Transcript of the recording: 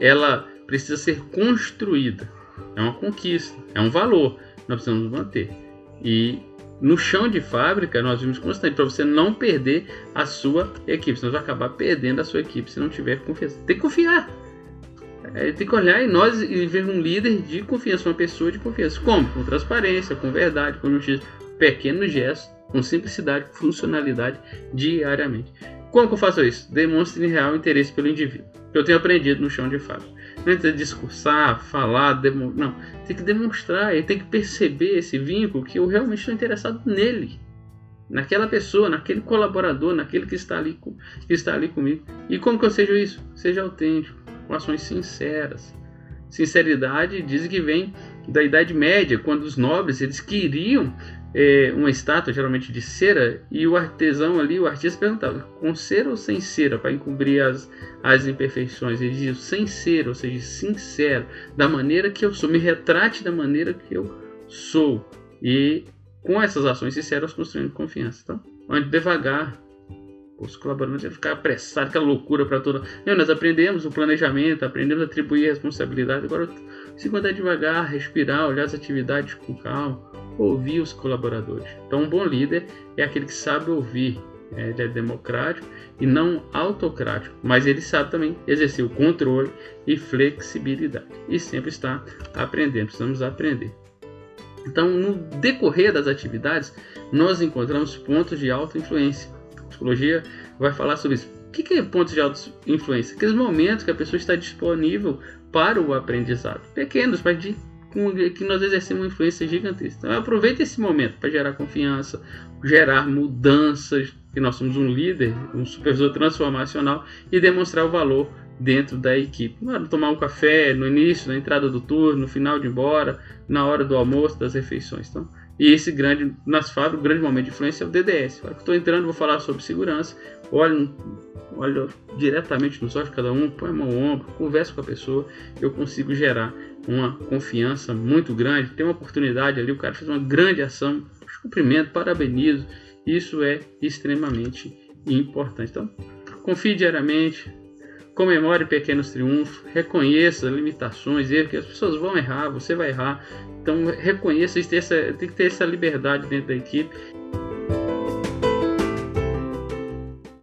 ela precisa ser construída. É uma conquista, é um valor. Nós precisamos manter. E no chão de fábrica, nós vimos constante para você não perder a sua equipe. Senão você vai acabar perdendo a sua equipe se não tiver confiança. Tem que confiar. É, tem que olhar em nós e ver um líder de confiança, uma pessoa de confiança. Como? Com transparência, com verdade, com justiça, pequenos gestos, com simplicidade, com funcionalidade diariamente. Como que eu faço isso? Demonstre real interesse pelo indivíduo. Eu tenho aprendido no chão de fábrica. Não é discursar, falar, demo... não. Tem que demonstrar, ele tem que perceber esse vínculo que eu realmente estou interessado nele. Naquela pessoa, naquele colaborador, naquele que está ali, com... que está ali comigo. E como que eu seja isso? Seja autêntico, com ações sinceras. Sinceridade dizem que vem da Idade Média, quando os nobres eles queriam é, uma estátua, geralmente de cera, e o artesão ali, o artista perguntava, com cera ou sem cera, para encobrir as, as imperfeições? Ele diz, sem cera, ou seja, sincero, da maneira que eu sou, me retrate da maneira que eu sou. E com essas ações sinceras, construindo confiança. Então, ande devagar, os colaboradores iam ficar apressados, aquela loucura para toda. Nós aprendemos o planejamento, aprendemos a atribuir responsabilidade. Agora, se andar devagar, respirar, olhar as atividades com calma, ouvir os colaboradores. Então, um bom líder é aquele que sabe ouvir. Né? Ele é democrático e não autocrático, mas ele sabe também exercer o controle e flexibilidade. E sempre está aprendendo, precisamos aprender. Então, no decorrer das atividades, nós encontramos pontos de alta influência. A psicologia vai falar sobre isso. O que é pontos de alta influência? Aqueles momentos que a pessoa está disponível para o aprendizado. Pequenos, mas de que nós exercemos uma influência gigantesca. Então aproveite esse momento para gerar confiança, gerar mudanças, que nós somos um líder, um supervisor transformacional e demonstrar o valor dentro da equipe. Na hora de tomar um café, no início, na entrada do turno, no final de embora, na hora do almoço, das refeições. Então, e esse grande, nas fábricas, o grande momento de influência é o DDS. que estou entrando, vou falar sobre segurança. Olha, olha diretamente nos olhos de cada um, põe a mão no ombro, conversa com a pessoa. Eu consigo gerar uma confiança muito grande. Tem uma oportunidade ali, o cara fez uma grande ação. Cumprimento, parabenizo. Isso é extremamente importante. Então, confie diariamente, comemore pequenos triunfos, reconheça limitações, erros que as pessoas vão errar, você vai errar. Então reconheça, tem, tem que ter essa liberdade dentro da equipe.